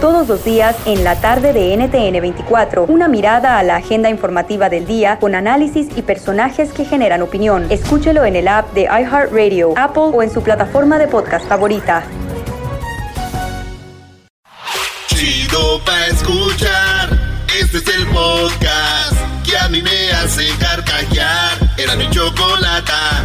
Todos los días en la tarde de NTN 24, una mirada a la agenda informativa del día con análisis y personajes que generan opinión. Escúchelo en el app de iHeartRadio, Apple o en su plataforma de podcast favorita. Chido pa' escuchar. Este es el podcast que a mí me hace carcajear. Era mi chocolata.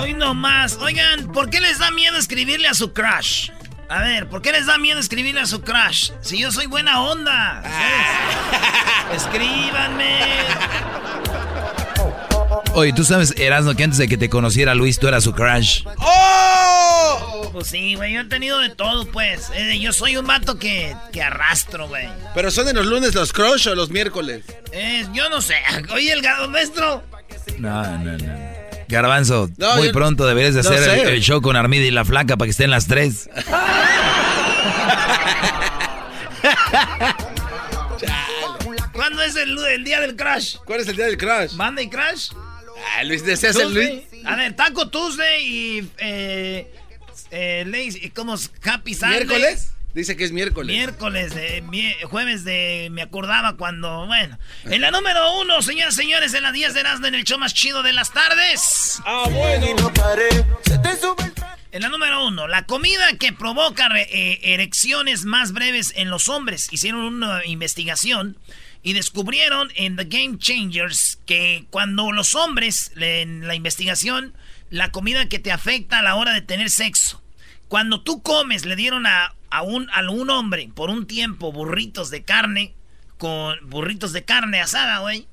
Hoy no más. Oigan, ¿por qué les da miedo escribirle a su crush? A ver, ¿por qué les da miedo escribirle a su crush? Si yo soy buena onda. Escríbanme. Oye, tú sabes, Erasmo, que antes de que te conociera Luis, tú eras su crush. ¡Oh! Pues sí, güey, yo he tenido de todo, pues. Eh, yo soy un vato que, que arrastro, güey. ¿Pero son en los lunes los crush o los miércoles? Eh, yo no sé. Oye, el gado maestro. No, no, no. Garbanzo, No, muy yo- pronto deberías de no hacer el, sé. el show con Armida y la flaca para que estén las tres. ¿Cuándo es el, el día del crush? ¿Cuál es el día del crush? ¿Monday crush? Ah, Luis, deseas el Luis. A ver, Taco Tuesday y... Eh, eh, ¿Cómo es? Happy Sunday. ¿Miércoles? Dice que es miércoles. Miércoles, de, mi- jueves de... Me acordaba cuando... Bueno. En la número uno, señoras y señores, en las 10 de Erasmo, en el show más chido de las tardes. Ah, bueno. En la número uno, la comida que provoca re- eh, erecciones más breves en los hombres. Hicieron una investigación y descubrieron en The Game Changers que cuando los hombres, en la investigación, la comida que te afecta a la hora de tener sexo. Cuando tú comes, le dieron a, a un, a un hombre por un tiempo burritos de carne, con burritos de carne asada, güey.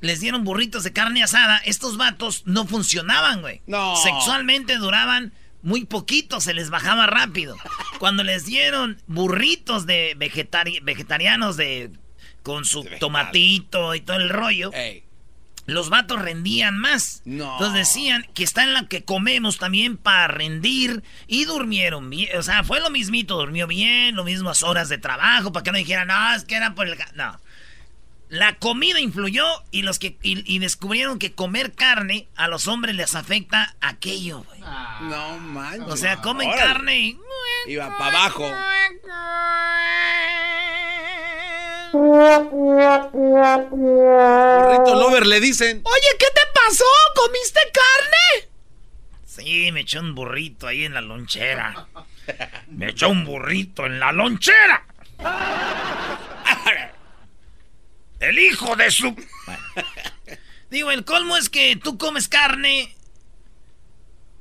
Les dieron burritos de carne asada. Estos vatos no funcionaban, güey. No. Sexualmente duraban muy poquito, se les bajaba rápido. Cuando les dieron burritos de vegetari- vegetarianos de con su tomatito y todo el rollo, Ey. Los vatos rendían más. No. Entonces decían que está en la que comemos también para rendir y durmieron bien. O sea, fue lo mismito, durmió bien, lo mismas horas de trabajo, para que no dijeran, no, es que era por el... ga-". No. La comida influyó y los que y, y descubrieron que comer carne a los hombres les afecta aquello, güey. No manches. O sea, comen Órale. carne y... Iba para abajo. Burrito Lover le dicen. Oye, ¿qué te pasó? ¿Comiste carne? Sí, me echó un burrito ahí en la lonchera. Me echó un burrito en la lonchera. El hijo de su... Bueno. Digo, el colmo es que tú comes carne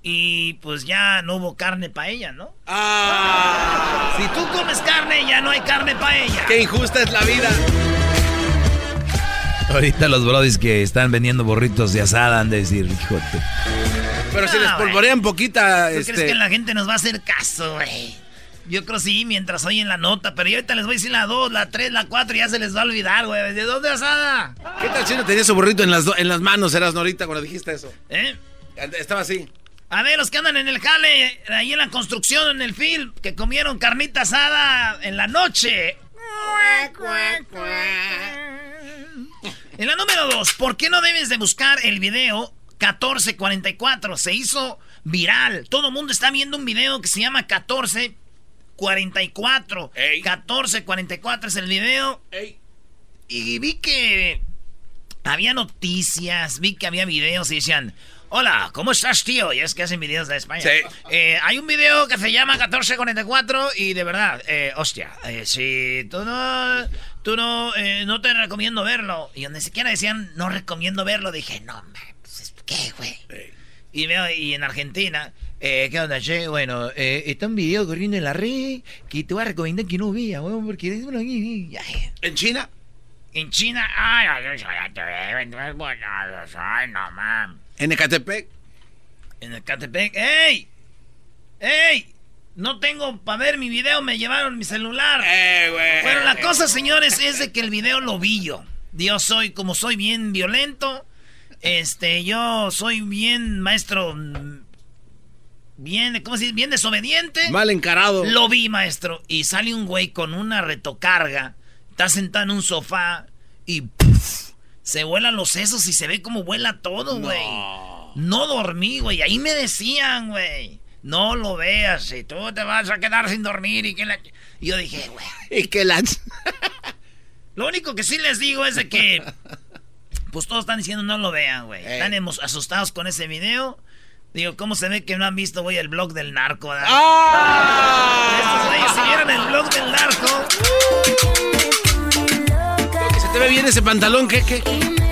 y pues ya no hubo carne para ella, ¿no? Ah, Si tú comes carne, ya no hay carne para ella. qué injusta es la vida. Ahorita los brodis que están vendiendo burritos de asada han de decir, hijo de... Pero si Ah, les polvorean poquita, ¿Tú este. crees que la gente nos va a hacer caso, güey? Yo creo sí, mientras oyen la nota, pero yo ahorita les voy a decir la 2, la 3, la 4 y ya se les va a olvidar, güey. ¿De dónde asada? ¿Qué tal si no tenía su burrito en las, en las manos, eras ahorita cuando dijiste eso? ¿Eh? Estaba así. A ver, los que andan en el jale, ahí en la construcción, en el film, que comieron carnita asada en la noche. En la número 2, ¿por qué no debes de buscar el video 1444? Se hizo viral. Todo el mundo está viendo un video que se llama 1444. 1444 es el video. Y vi que había noticias, vi que había videos y decían, Hola, ¿cómo estás, tío? Y es que hacen videos de España. Sí. Eh, hay un video que se llama 1444 y de verdad, eh, hostia, eh, si tú no, tú no, eh, no te recomiendo verlo. Y donde siquiera decían, no recomiendo verlo, dije, no, man, pues, ¿qué, güey? Y veo, y en Argentina, eh, ¿qué onda, che? Bueno, eh, está un video corriendo en la red que te voy a recomendar que no veas, weón, porque... ¿En China? En China, ay, ay, ay, ay, ay, ay, ay, no, man. ¿En Ecatepec? En el Catepec. ¡Ey! ¡Ey! No tengo para ver mi video, me llevaron mi celular. Eh, güey. Bueno, la cosa, señores, es de que el video lo vi yo. Yo soy, como soy bien violento, este, yo soy bien maestro, bien, ¿cómo se dice? Bien desobediente. Mal encarado. Lo vi, maestro. Y sale un güey con una retocarga. Está sentado en un sofá y. se vuelan los sesos y se ve como vuela todo, güey. No. dormí, güey. Ahí me decían, güey. No lo veas, si tú te vas a quedar sin dormir y que la... Y yo dije, güey. Y que la... Lo único que sí les digo es de que... Pues todos están diciendo no lo vean, güey. Eh. Están asustados con ese video. Digo, ¿cómo se ve que no han visto, güey, el blog del narco? ¿verdad? ¡Ah! Estos güeyes si vieron el blog del narco. Te ve bien ese pantalón, ¿qué, qué?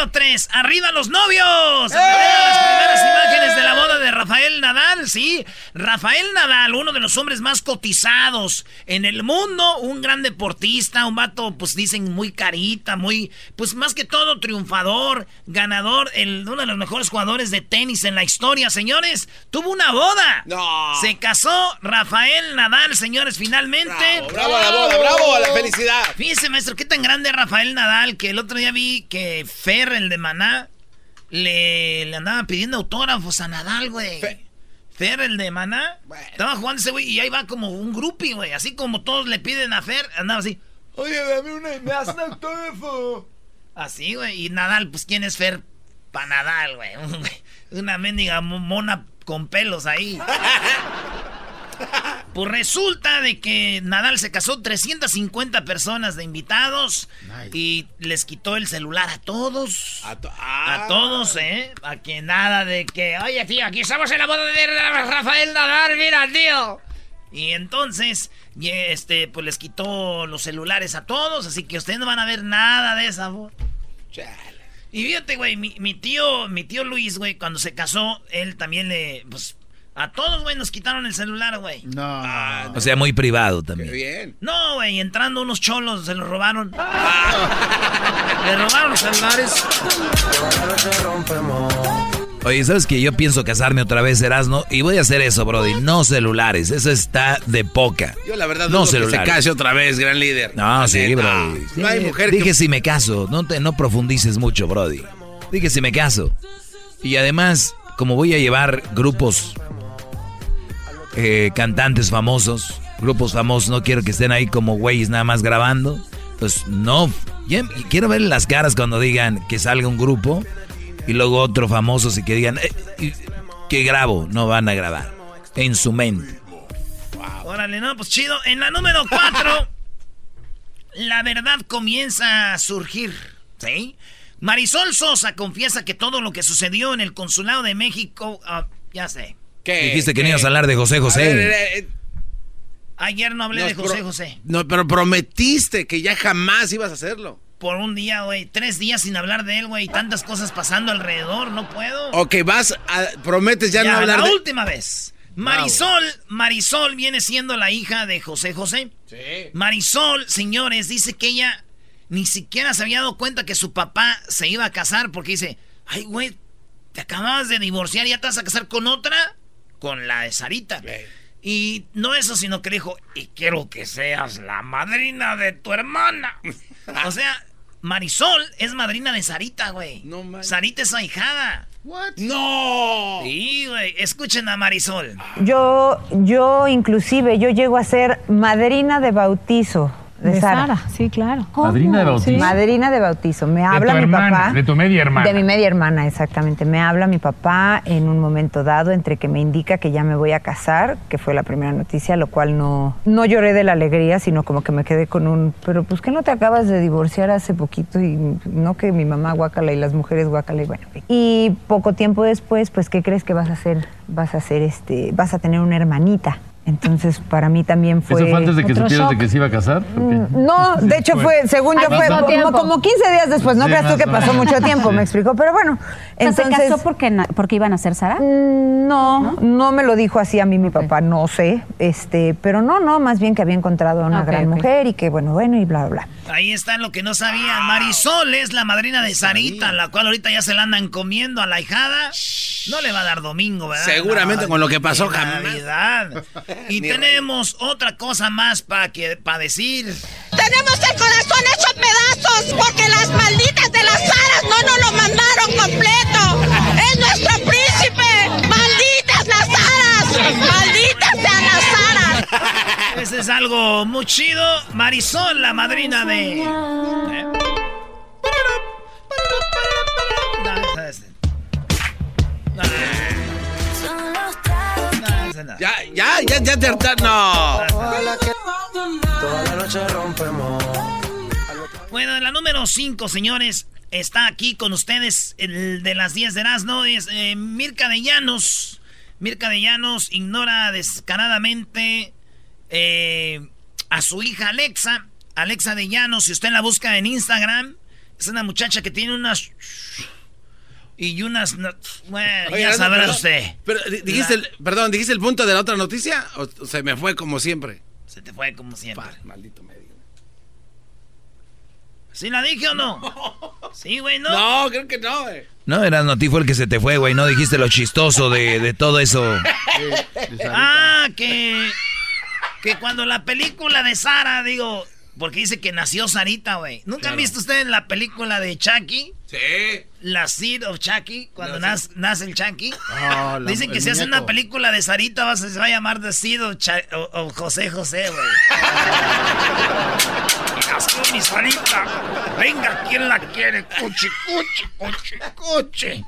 Número 3, arriba los novios. Las primeras imágenes de la boda de Rafael Nadal, sí. Rafael Nadal, uno de los hombres más cotizados en el mundo, un gran deportista, un vato, pues dicen muy carita, muy, pues más que todo triunfador, ganador, el, uno de los mejores jugadores de tenis en la historia, señores. Tuvo una boda. No. Se casó Rafael Nadal, señores, finalmente. Bravo a la boda, bravo a la felicidad. Fíjese, maestro, qué tan grande Rafael Nadal que el otro día vi que Fer, el de Maná, le, le andaba pidiendo autógrafos a Nadal, güey. Fe- Fer, el de Maná, estaba jugando ese güey y ahí va como un groupie, güey. Así como todos le piden a Fer, andaba así. Oye, dame una, me das un autógrafo. Así, güey. Y Nadal, pues, ¿quién es Fer para Nadal, güey? Un güey, Una mendiga mo- mona con pelos ahí. Pues resulta de que Nadal se casó 350 personas de invitados y les quitó el celular a todos. A, to- A ah. todos, ¿eh? A que nada de que, oye, tío, aquí estamos en la boda de Rafael Nadal, mira, tío. Y entonces, y este, pues les quitó los celulares a todos, así que ustedes no van a ver nada de esa boda. Chale. Y fíjate, güey, mi, mi tío, mi tío Luis, güey, cuando se casó, él también le, pues, a todos, güey, nos quitaron el celular, güey. Ah, O sea, muy privado qué también. bien. No, güey, entrando unos cholos, se los robaron. Le robaron los celulares. Oye, ¿sabes que Yo pienso casarme otra vez, Erasno, y voy a hacer eso, Brody. No celulares, eso está de poca. Yo la verdad no dudo que se celulares. case otra vez, gran líder. No, La sí, neta. Brody. No hay Sí, mujer Dije que... si me caso, no, te, no profundices mucho, Brody. Dije si me caso. Y además, como voy a llevar grupos, eh, cantantes famosos, grupos famosos, no quiero que estén ahí como güeyes nada más grabando. Pues no, ya- quiero ver las caras cuando digan que salga un grupo y luego otro famoso y que digan eh, que grabo, no van a grabar. En su mente. Órale, no, pues chido. En la número 4, la verdad comienza a surgir. ¿Sí? Marisol Sosa confiesa que todo lo que sucedió en el consulado de México. ah, ya sé. ¿Qué? Dijiste que no ibas a hablar de José José. ver, eh, eh, Ayer no hablé de José pro- José. No, pero prometiste que ya jamás ibas a hacerlo. Por un día, güey. Tres días sin hablar de él, güey. Tantas cosas pasando alrededor. No puedo. Ok, vas a... Prometes ya, Ya, no hablar la de... última vez. Marisol, Marisol viene siendo la hija de José José. Sí. Marisol, señores, dice que ella ni siquiera se había dado cuenta que su papá se iba a casar porque dice, ay, güey, te acabas de divorciar y ya te vas a casar con otra, con la de Sarita. Y no eso, sino que le dijo, y quiero que seas la madrina de tu hermana. o sea, Marisol es madrina de Sarita, güey. No manches. Sarita es su ahijada. ¡No! Sí, güey. Escuchen a Marisol. Yo, yo inclusive, yo llego a ser madrina de bautizo De, De Sara. Sara, sí, claro. Madrina de bautizo. Madrina de bautizo. Me De habla tu mi hermana, papá. de tu media hermana. De mi media hermana, exactamente. Me habla mi papá en un momento dado entre que me indica que ya me voy a casar, que fue la primera noticia, lo cual no, no lloré de la alegría, sino como que me quedé con un, pero pues que no te acabas de divorciar hace poquito y no que mi mamá guácala y las mujeres guácala y bueno. Y poco tiempo después, pues, ¿qué crees que vas a hacer? Vas a hacer este, vas a tener una hermanita. Entonces, para mí también fue... ¿Eso fue antes de que supieras de que se iba a casar? ¿o qué? No, de hecho fue, según yo fue como, como 15 días después, no Sí, creas tú que pasó mucho tiempo, Sí. me explicó, pero bueno. Entonces, ¿Se casó porque, porque iban a ser Sara? Mm, No, no, me lo dijo así a mí mi papá, no sé, este, pero no, no, más bien que había encontrado a una gran mujer y que bueno, bueno y bla, bla, bla. Ahí está lo que no sabían. Marisol es la madrina de Sarita, la cual ahorita ya se la andan comiendo a la hijada. No le va a dar domingo, ¿verdad? Seguramente con lo que pasó jamás. Navidad. Y tenemos otra cosa más para que para decir. Tenemos el corazón hecho pedazos porque las malditas de las aras no nos lo mandaron completo. Es nuestro príncipe. Malditas las aras. Malditas sean las aras. Ese es algo muy chido. Marisol, la madrina de. ¿Eh? No, esa no. Ya, ya, ya, ya te hartaron. No. Bueno, en la número 5, señores, está aquí con ustedes el de las 10 de Erasmo, es eh, Mirka de Llanos. Mirka de Llanos ignora descaradamente eh, a su hija Alexa. Alexa de Llanos, si usted la busca en Instagram, es una muchacha que tiene unas... Y unas... no- Bueno, Oye, ya sabrá perdón, usted. Pero di- dijiste, el, perdón, dijiste el punto de la otra noticia o, se me fue como siempre. Se te fue como siempre. Maldito medio. ¿Sí la dije o no? Sí, güey, ¿no? No, creo que no. eh. No, eras no, a ti fue el que se te fue, güey. No dijiste lo chistoso de, de todo eso. Ah, que. Que cuando la película de Sara, digo. Porque dice que nació Sarita, güey. ¿Nunca han visto ustedes la película de Chucky? Sí. La Seed of Chucky, cuando No, nace, nace el Chucky. Oh, la- Dicen que si hace muñeco. una película de Sarita va, a- se va a llamar The Seed of, o- o José José, güey. Nació mi Sarita. Venga, ¿quién la quiere? Cuchi, cuchi, cuchi, cuchi.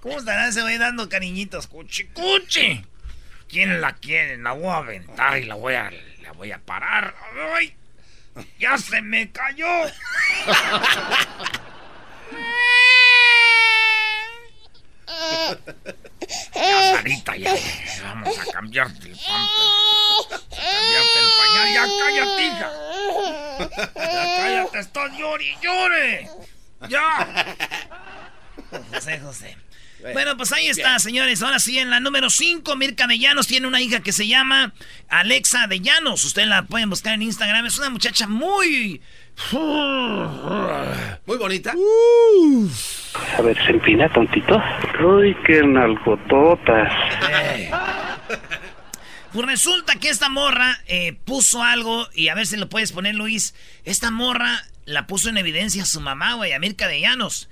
¿Cómo estará ese güey dando cariñitos? Cuchi, cuchi. ¿Quién la quiere? La voy a aventar y la voy a, la voy a parar. ¡Ay! ¡Ya se me cayó! Ya, Sarita, ya. Vamos a cambiarte el pamper. Cambiarte el pañal. Ya cállate, hija. Ya cállate, estás llore y llore. Ya. José, José. Bueno, pues ahí está, señores. Ahora sí, en la número 5, Mirka de Llanos tiene una hija que se llama Alexa de Llanos. Ustedes la pueden buscar en Instagram. Es una muchacha muy... Muy bonita. A ver, se empina tontito. Uy, qué nalgototas. Pues resulta que esta morra eh, puso algo, y a ver si lo puedes poner, Luis. Esta morra la puso en evidencia a su mamá, güey, a Mirka de Llanos.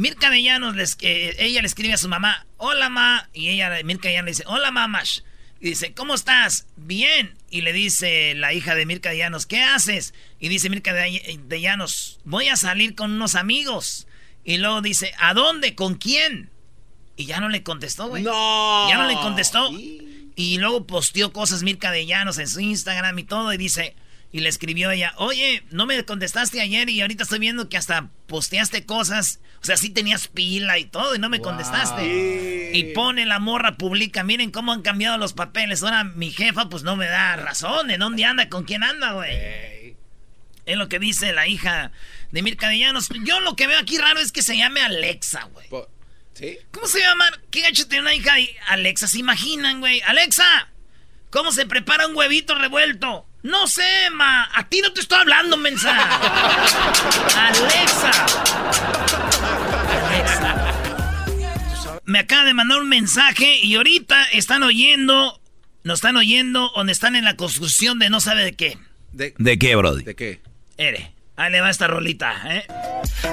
Mirka de Llanos, les- eh, ella le escribe a su mamá, hola ma, y ella, Mirka de Llanos le dice, hola mamash. Y dice, ¿cómo estás? Bien. Y le dice la hija de Mirka de Llanos, ¿qué haces? Y dice Mirka de, de Llanos, voy a salir con unos amigos. Y luego dice, ¿a dónde? ¿Con quién? Y ya no le contestó, güey. No. Ya no le contestó. Y luego posteó cosas Mirka de Llanos en su Instagram y todo. Y dice, y le escribió ella, oye, no me contestaste ayer y ahorita estoy viendo que hasta posteaste cosas. O sea, sí tenías pila y todo y no me contestaste. Y pone la morra, publica, miren cómo han cambiado los papeles. Ahora mi jefa pues no me da razón. ¿En dónde anda? ¿Con quién anda, güey? Es lo que dice la hija de Mirka de Llanos. Yo lo que veo aquí raro es que se llame Alexa, güey. ¿Sí? ¿Cómo se llama? ¿Qué gacho tiene una hija? Alexa, ¿se imaginan, güey? Alexa, ¿cómo se prepara un huevito revuelto? No sé, ma. A ti no te estoy hablando, mensa. Alexa. Alexa. Me acaba de mandar un mensaje y ahorita están oyendo, nos están oyendo donde están en la construcción de no sabe de qué. ¿De, ¿De qué, Brody? ¿De qué? Ere, Ahí le va esta rolita, ¿eh?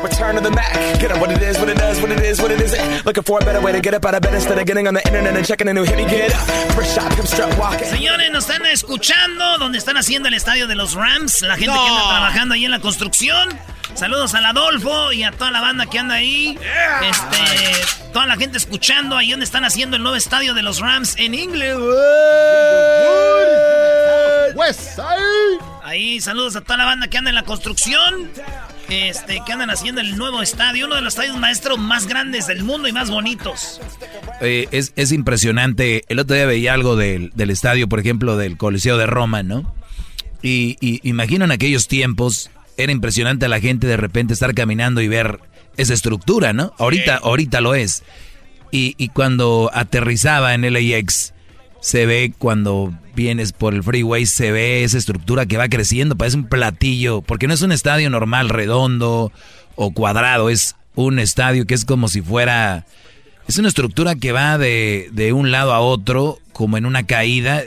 Return to the Mac. Get up what it is, what it does, what it is, what it isn't. Looking for a better way to get up out of bed instead of getting on the internet and checking a new hit. Me get up. First shot, come strut walking. Señores, nos están escuchando donde están haciendo el estadio de los Rams. La gente que anda trabajando ahí en la construcción. Saludos al Adolfo y a toda la banda que anda ahí. Este, toda la gente escuchando ahí donde están haciendo el nuevo estadio de los Rams en Inglewood. West Side. Ahí, saludos a toda la banda que anda en la construcción. Este, que andan haciendo el nuevo estadio, uno de los estadios maestros más grandes del mundo y más bonitos. Eh, es, es impresionante. El otro día veía algo del, del estadio, por ejemplo, del Coliseo de Roma, ¿no? Y, y imagino en aquellos tiempos, era impresionante a la gente de repente estar caminando y ver esa estructura, ¿no? Ahorita, ahorita lo es. Y, y cuando aterrizaba en LAX, se ve cuando vienes por el freeway, se ve esa estructura que va creciendo, parece un platillo, porque no es un estadio normal, redondo o cuadrado, es un estadio que es como si fuera... Es una estructura que va de, de un lado a otro, como en una caída.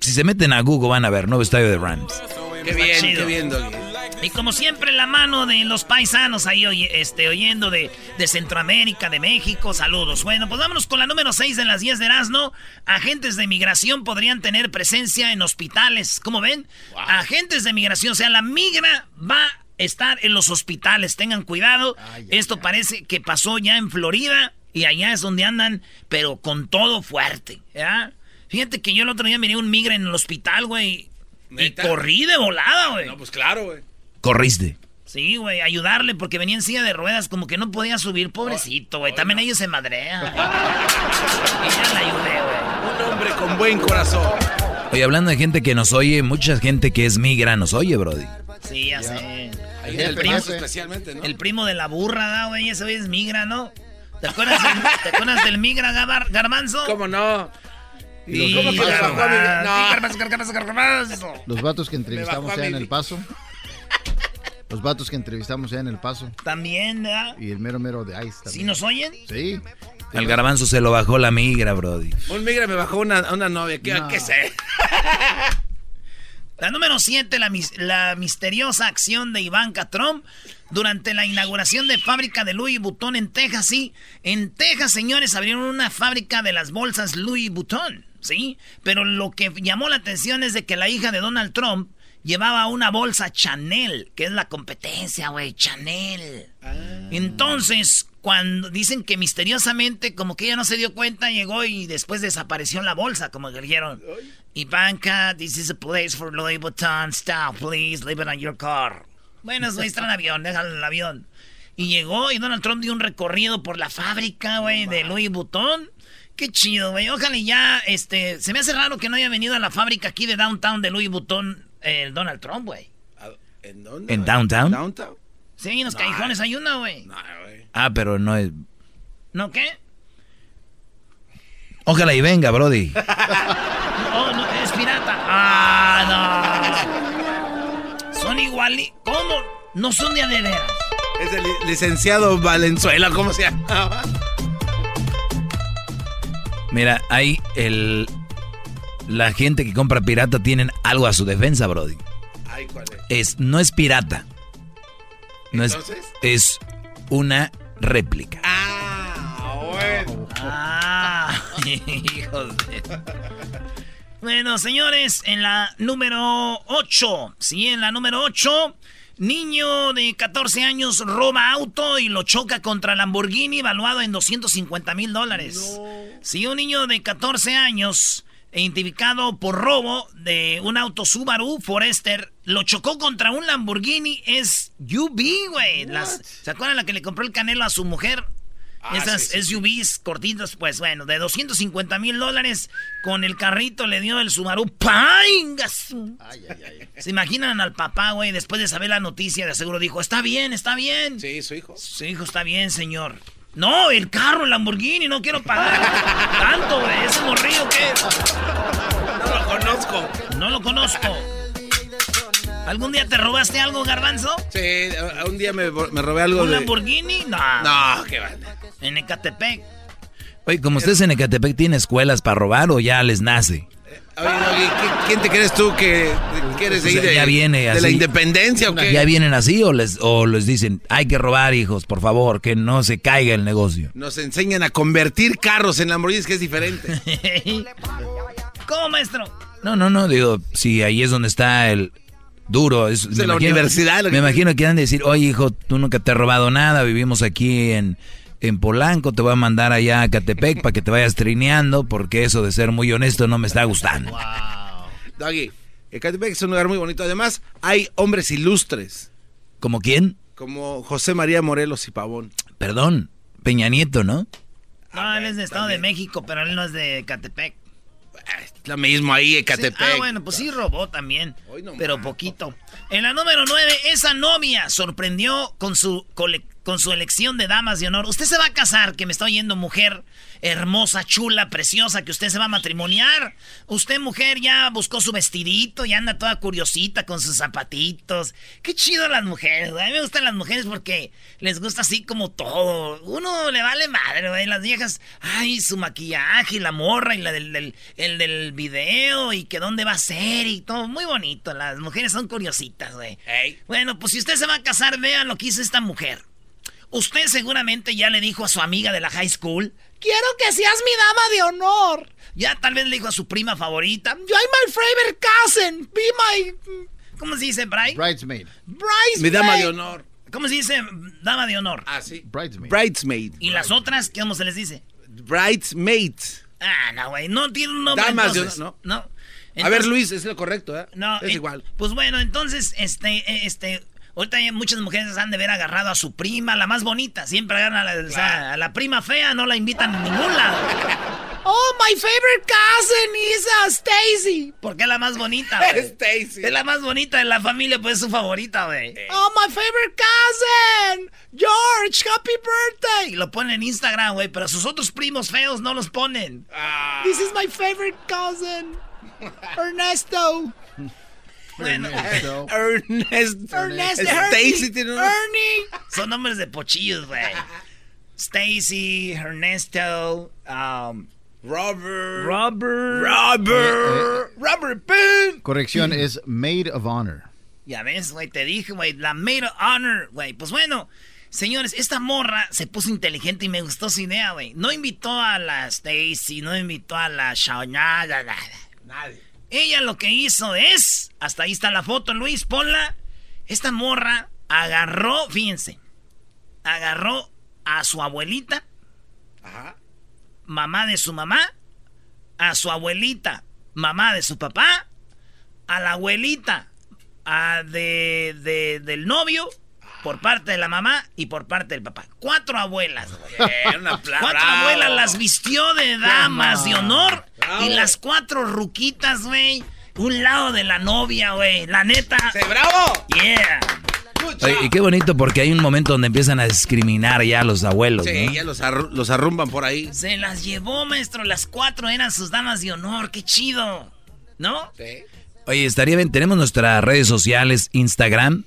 Si se meten a Google van a ver, nuevo estadio de Rams. Qué bien, qué bien, Doggy. Y como siempre, la mano de los paisanos ahí oye- este, oyendo de, de Centroamérica, de México. Saludos. Bueno, pues vámonos con la número 6 de las 10 de Erasmo. Agentes de migración podrían tener presencia en hospitales. ¿Cómo ven? Agentes de migración. O sea, la migra va a estar en los hospitales. Tengan cuidado. Esto parece que pasó ya en Florida. Y allá es donde andan, pero con todo fuerte. ¿ya? Fíjate que yo el otro día miré un migra en el hospital, güey. Y corrí de volada, güey. No, pues claro, güey. Corriste. Sí, güey, ayudarle porque venía en silla de ruedas, como que no podía subir, pobrecito, güey. También ellos se madrean. y ya la ayudé, güey. Un hombre con buen corazón. Oye, hablando de gente que nos oye, mucha gente que es migra nos oye, Brody. Sí, ya, sé. Ahí El el primo, especialmente, ¿no? el primo de la burra, ¿da, güey, ese güey es migra, ¿no? ¿Te acuerdas del, ¿te acuerdas del migra, Gabar- Garbanzo? ¿Cómo no? Sí, ¿Cómo que Garbanzo, No. sí, Garbanzo, Garbanzo, Garbanzo. Los vatos que entrevistamos allá en El Paso. Los vatos que entrevistamos allá en El Paso. También, ¿verdad? Y el mero mero de Ice también. ¿Sí nos oyen? Sí. Al garbanzo se lo bajó la migra, Brody. Un migra me bajó una, una novia. ¿Qué, No. qué sé? La número 7, la, la misteriosa acción de Ivanka Trump durante la inauguración de fábrica de Louis Vuitton en Texas. Sí, en Texas, señores, abrieron una fábrica de las bolsas Louis Vuitton, ¿sí? Pero lo que llamó la atención es de que la hija de Donald Trump llevaba una bolsa Chanel, que es la competencia, güey, Chanel. Entonces, cuando dicen que misteriosamente, como que ella no se dio cuenta, llegó y después desapareció la bolsa, como que dijeron, Ivanka, this is a place for Louis Vuitton, stop, please, leave it on your car. Bueno, güey, está en el avión, déjalo en el avión. Y llegó y Donald Trump dio un recorrido por la fábrica, güey, de Louis Vuitton. Qué chido, güey. Ojalá y ya, este, se me hace raro que no haya venido a la fábrica aquí de downtown de Louis Vuitton el Donald Trump, güey. ¿En dónde? ¿En downtown? ¿Downtown? Sí, en los callejones hay una, güey. Ah, pero no es... ¿No qué? Ojalá y venga, Brody. Oh, no, es pirata. Ah, no. Son igual. ¿Cómo? No son de a de veras. Es el li- licenciado Valenzuela, ¿cómo se llama? Mira, hay el... La gente que compra pirata tienen algo a su defensa, Brody. Ay, ¿cuál es? Es, no es pirata. No es, ¿Entonces? es una réplica. Ah, bueno. Ah, hijos de... Bueno, señores, en la número 8, sí, en la número 8, niño de 14 años roba auto y lo choca contra Lamborghini valuado en 250 mil dólares. Sí, un niño de 14 años, identificado por robo de un auto Subaru Forester, lo chocó contra un Lamborghini es UV, güey. ¿Se acuerdan la que le compró el canelo a su mujer? Ah, Esas sí, sí, sí. SUVs cortitos, pues bueno, de 250 mil dólares con el carrito le dio el Subaru. ¡Pangas! ¿Se imaginan al papá, güey? Después de saber la noticia, de seguro dijo, está bien, está bien. Sí, su hijo. Su hijo está bien, señor. No, el carro, el Lamborghini, no quiero pagar tanto, güey. Ese morrillo que No lo conozco. no lo conozco. ¿Algún día te robaste algo, Garbanzo? Sí, un día me, me robé algo ¿Un de... Lamborghini? No. No, qué va. En Ecatepec. Oye, como ustedes en Ecatepec tienen escuelas para robar o ya les nace. Oye, Doggy, ¿qué- ¿quién te crees tú que, que eres ahí sea, de, ya viene de así. la independencia o qué? ¿Ya vienen así o les, o les dicen, hay que robar hijos, por favor, que no se caiga el negocio? Nos enseñan a convertir carros en Lamborghinis, que es diferente. ¿Cómo, maestro? No, no, no, digo, si ahí es donde está el duro. Es, de la universidad, lo Me imagino que han de decir, oye hijo, tú nunca te has robado nada, vivimos aquí en, en Polanco, te voy a mandar allá a Catepec para que te vayas trineando, porque eso de ser muy honesto no me está gustando. Doggy, Ecatepec es un lugar muy bonito. Además, hay hombres ilustres, ¿Como quién? como José María Morelos y Pavón. Perdón, Peña Nieto, ¿no? No, él es de Estado de México, pero él no es de Catepec. Lo mismo ahí, Ecatepec. Sí, Ah, bueno, pues sí robó también, pero poquito. En la número 9, esa novia sorprendió con su, cole- con su elección de damas de honor. Usted se va a casar, que me está oyendo mujer hermosa, chula, preciosa, que usted se va a matrimoniar. Usted, mujer, ya buscó su vestidito y anda toda curiosita con sus zapatitos. Qué chido las mujeres, güey. A mí me gustan las mujeres porque les gusta así como todo. Uno le vale madre, güey. Las viejas, ay, su maquillaje y la morra y la del, del- el del video y que dónde va a ser y todo. Muy bonito. Las mujeres son curiositas, güey. Bueno, pues si usted se va a casar, vean lo que hizo esta mujer. Usted seguramente ya le dijo a su amiga de la high school, quiero que seas mi dama de honor. Ya tal vez le dijo a su prima favorita, yo my favorite cousin, be my... ¿Cómo se dice, Bry? Bridesmaid. Bridesmaid. Mi dama de honor. ¿Cómo se dice dama de honor? Ah, sí. Bridesmaid. Bridesmaid. ¿Y las otras? ¿Cómo se les dice? Bridesmaids. Ah, no, güey, no tiene un nombre Damas de honor, No. a ver, Luis, es lo correcto, ¿eh? No, es eh, igual. Pues bueno, entonces, este, eh, este, ahorita muchas mujeres han de ver agarrado a su prima, la más bonita. Siempre agarran a la, o sea, a la prima fea, no la invitan a ningún lado. Oh, my favorite cousin is uh, Stacy. Porque es la más bonita, güey. Stacy. Es la más bonita de la familia, pues es su favorita, güey. Oh, my favorite cousin. George, happy birthday. Y lo ponen en Instagram, güey, pero sus otros primos feos no los ponen. This is my favorite cousin. Ernesto. Bueno, Ernesto. Ernesto. Ernesto. Stacy tiene un- Ernie. Son nombres de pochillos, güey. Stacy, Ernesto, um, Robert. Robert. Robert. Robert Penn. Corrección, es Maid of Honor. Ya ves, güey, te dije, güey, la Maid of Honor, güey. Pues bueno, señores, esta morra se puso inteligente y me gustó su idea, güey. No invitó a la Stacy, no invitó a la Shawnada, nada. Nadie. Ella lo que hizo es, hasta ahí está la foto, Luis, ponla. Esta morra agarró, fíjense, agarró a su abuelita, Ajá. mamá de su mamá, a su abuelita, mamá de su papá, a la abuelita a de, de- del novio, por parte de la mamá y por parte del papá. Cuatro abuelas. güey. Cuatro abuelas las vistió de damas de honor. Bravo. Y las cuatro ruquitas, güey. Un lado de la novia, güey. La neta. Sí, ¡Bravo! Yeah. Oye, y qué bonito porque hay un momento donde empiezan a discriminar ya a los abuelos, Sí, ¿no? ya los, arru- los arrumban por ahí. Se las llevó, maestro. Las cuatro eran sus damas de honor. Qué chido. ¿No? Sí. Oye, estaría bien, tenemos nuestras redes sociales, Instagram,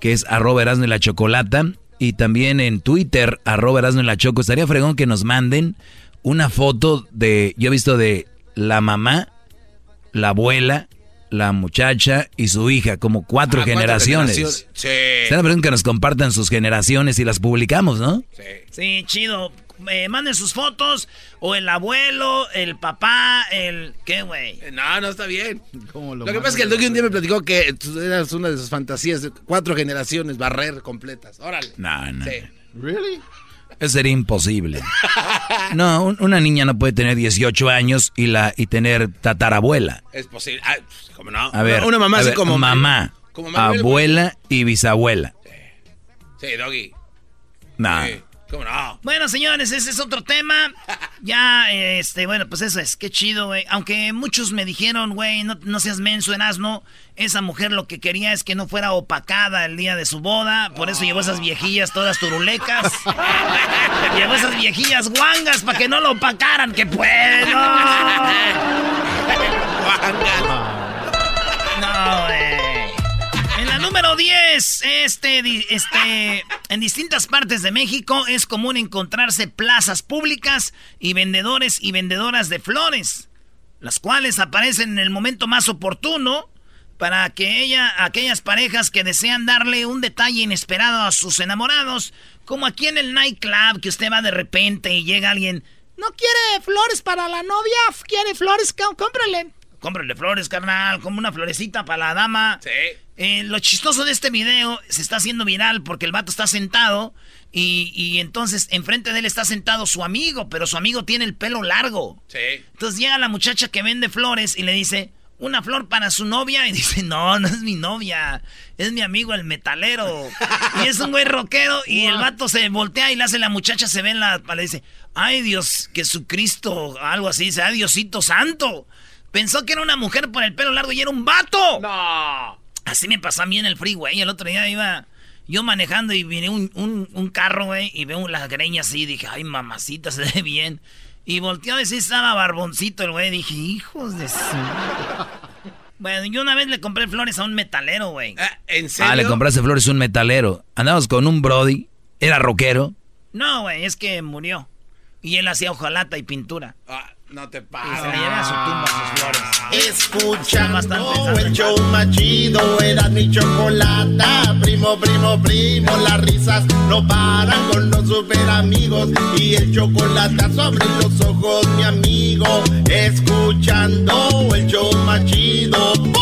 que es arroba Erasmo y la Chocolata, y también en Twitter, arroba Erasmo y la Choco. Estaría fregón que nos manden una foto de, yo he visto de la mamá, la abuela, la muchacha y su hija, como cuatro Ah, generaciones. generaciones. Sí. Fregón que nos compartan sus generaciones y las publicamos, ¿no? Sí. Sí, chido. Eh, manden sus fotos. O el abuelo, el papá, el... ¿Qué, güey? Eh, No, no está bien. ¿Cómo Lo que pasa es que el Doggy un día me platicó que tú eras una de sus fantasías de cuatro generaciones, barrer completas. Órale. No, no. Sí. ¿Really? Eso sería imposible. No, un- una niña no puede tener 18 años y, la, y tener tatarabuela. Es posible. Ah, pues, ¿Cómo no? A ver, Una, mamá a así ver, como. mamá, como abuela y bisabuela. Sí, Doggy. No. Sí. ¿Cómo no? Bueno, señores, ese es otro tema. Ya, este, bueno, pues eso es, qué chido, güey. Aunque muchos me dijeron, güey, no, no seas menso en asno. Esa mujer lo que quería es que no fuera opacada el día de su boda. Por eso llevó esas viejillas todas turulecas. llevó esas viejillas guangas para que no lo opacaran, que pues, No, güey. Número 10, este, este, en distintas partes de México es común encontrarse plazas públicas y vendedores y vendedoras de flores. las cuales aparecen en el momento más oportuno para que ella, aquellas parejas que desean darle un detalle inesperado a sus enamorados, como aquí en el nightclub, que usted va de repente y llega alguien, no quiere flores para la novia, quiere flores, cómprale. Cómprale flores, carnal, como una florecita para la dama. Sí. Eh, lo chistoso de este video se está haciendo viral porque el vato está sentado y, y, entonces enfrente de él está sentado su amigo, pero su amigo tiene el pelo largo. Sí. Entonces llega la muchacha que vende flores y le dice, una flor para su novia y dice, no, no es mi novia, es mi amigo el metalero. y es un güey rockero y el vato se voltea y le hace la muchacha, se ve en la... Le dice, ay Dios, Jesucristo, algo así, dice, ay Diosito santo. Pensó que era una mujer por el pelo largo y era un vato. No. Así me pasó a mí en el freeway. El otro día iba yo manejando y vine un, un, carro, güey, y veo las greñas así. Dije, ay, mamacita, se ve bien. Y volteó a decir, estaba barboncito el güey. Dije, hijos de su... Bueno, yo una vez le compré flores a un metalero, güey. Ah, ¿En serio? Ah, le compraste flores a un metalero. Andamos con un Brody. ¿Era rockero? No, güey, es que murió. Y él hacía hojalata y pintura. Ah, no te pases. Y se le lleva a su tumba sus flores. Escuchando el show machido, era mi chocolata. Primo, primo, primo, las risas no paran con los super amigos. Y el chocolate sobre los ojos, mi amigo. Escuchando el show machido. Reafirmo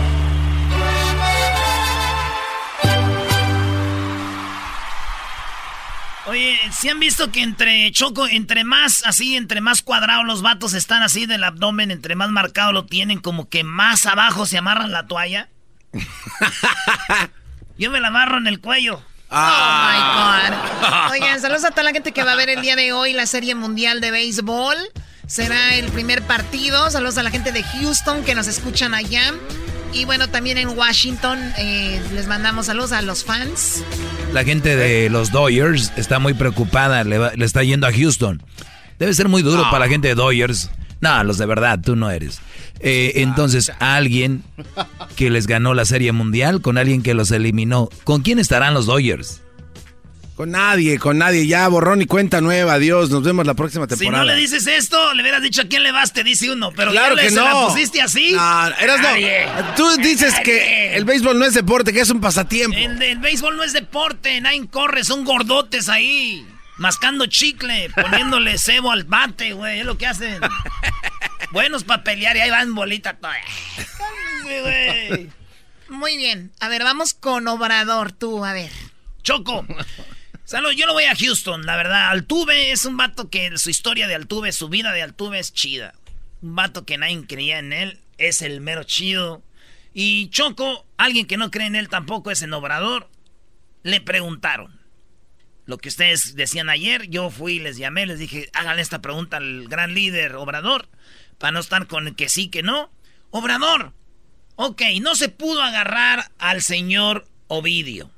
Oye, ¿si han visto que entre Choco, entre más así, entre más cuadrados los vatos están así del abdomen, entre más marcado lo tienen, como que más abajo se amarran la toalla? Yo me la amarro en el cuello. Oh my God. Oigan, saludos a toda la gente que va a ver el día de hoy la Serie Mundial de Béisbol. Será el primer partido. Saludos a la gente de Houston que nos escuchan allá. Y bueno, también en Washington eh, les mandamos saludos a los fans. La gente de los Dodgers está muy preocupada, le, está yendo a Houston. Debe ser muy duro para la gente de Dodgers. No, los de verdad, tú no eres. Eh, entonces, alguien que les ganó la Serie Mundial con alguien que los eliminó. ¿Con quién estarán los Dodgers? Con nadie, con nadie. Ya, borrón y cuenta nueva. Adiós. Nos vemos la próxima temporada. Si no le dices esto, le hubieras dicho a quién le vas, te dice uno. Pero claro que no. la pusiste así. No, eras no. Tú dices que el béisbol no es deporte, que es un pasatiempo. El, béisbol no es deporte. Nadie corre, son gordotes ahí. Mascando chicle, poniéndole cebo al bate, güey. Es lo que hacen. Buenos para pelear y ahí van bolita toda. Muy bien. A ver, vamos con Obrador, tú, a ver. Choco. Yo no voy a Houston, la verdad. Altuve es un vato que su historia de Altuve, su vida de Altuve es chida. Un vato que nadie creía en él, es el mero chido. Y Choco, alguien que no cree en él tampoco es en Obrador. Le preguntaron. Lo que ustedes decían ayer, yo fui, les llamé, les dije, hagan esta pregunta al gran líder Obrador, para no estar con que sí, que no. Obrador, ok, no se pudo agarrar al señor Ovidio.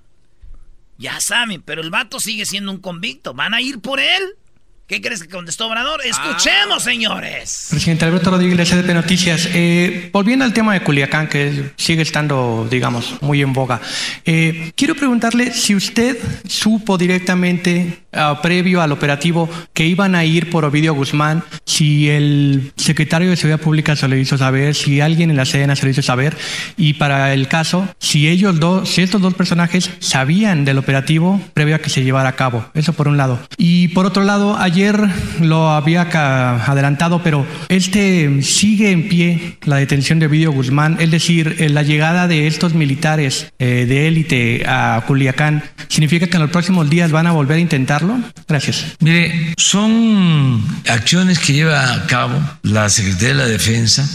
Ya saben, pero el vato sigue siendo un convicto. ¿Van a ir por él? ¿Qué crees que contestó Obrador? Escuchemos, ah. señores. Presidente Alberto Rodríguez, de Noticias. Eh, volviendo al tema de Culiacán, que sigue estando, digamos, muy en boga. Eh, quiero preguntarle si usted supo directamente, ah, previo al operativo, que iban a ir por Ovidio Guzmán, si el secretario de Seguridad Pública se lo hizo saber, si alguien en la Sedena se lo hizo saber, y para el caso, si ellos dos, si estos dos personajes sabían del operativo previo a que se llevara a cabo. Eso por un lado. Y por otro lado, hay ayer lo había adelantado, pero este sigue en pie la detención de Vidio Guzmán, es decir, eh, la llegada de estos militares eh, de élite a Culiacán, ¿significa que en los próximos días van a volver a intentarlo? Gracias. Mire, son acciones que lleva a cabo la Secretaría de la Defensa.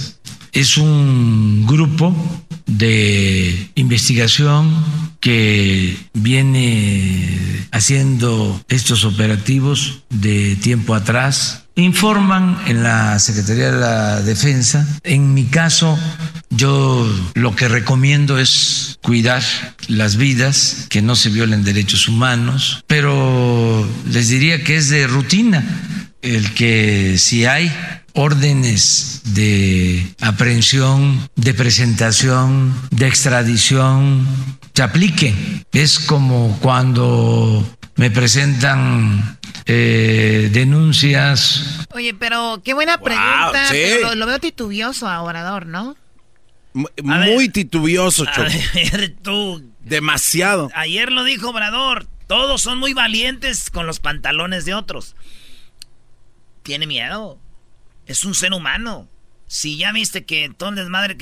Es un grupo de investigación que viene haciendo estos operativos de tiempo atrás. Informan en la Secretaría de la Defensa. En mi caso, yo lo que recomiendo es cuidar las vidas, que no se violen derechos humanos, pero les diría que es de rutina el que si hay órdenes de aprehensión, de presentación, de extradición, se aplique. Es como cuando me presentan eh, denuncias. Oye, pero qué buena pregunta. sí. pero lo, lo veo titubioso a Obrador, ¿no? M- Muy titubioso, A Choco. ver, tú. Demasiado. Ayer lo dijo Obrador. Todos son muy valientes con los pantalones de otros. Tiene miedo. Es un ser humano. Si ya viste que todo el desmadre que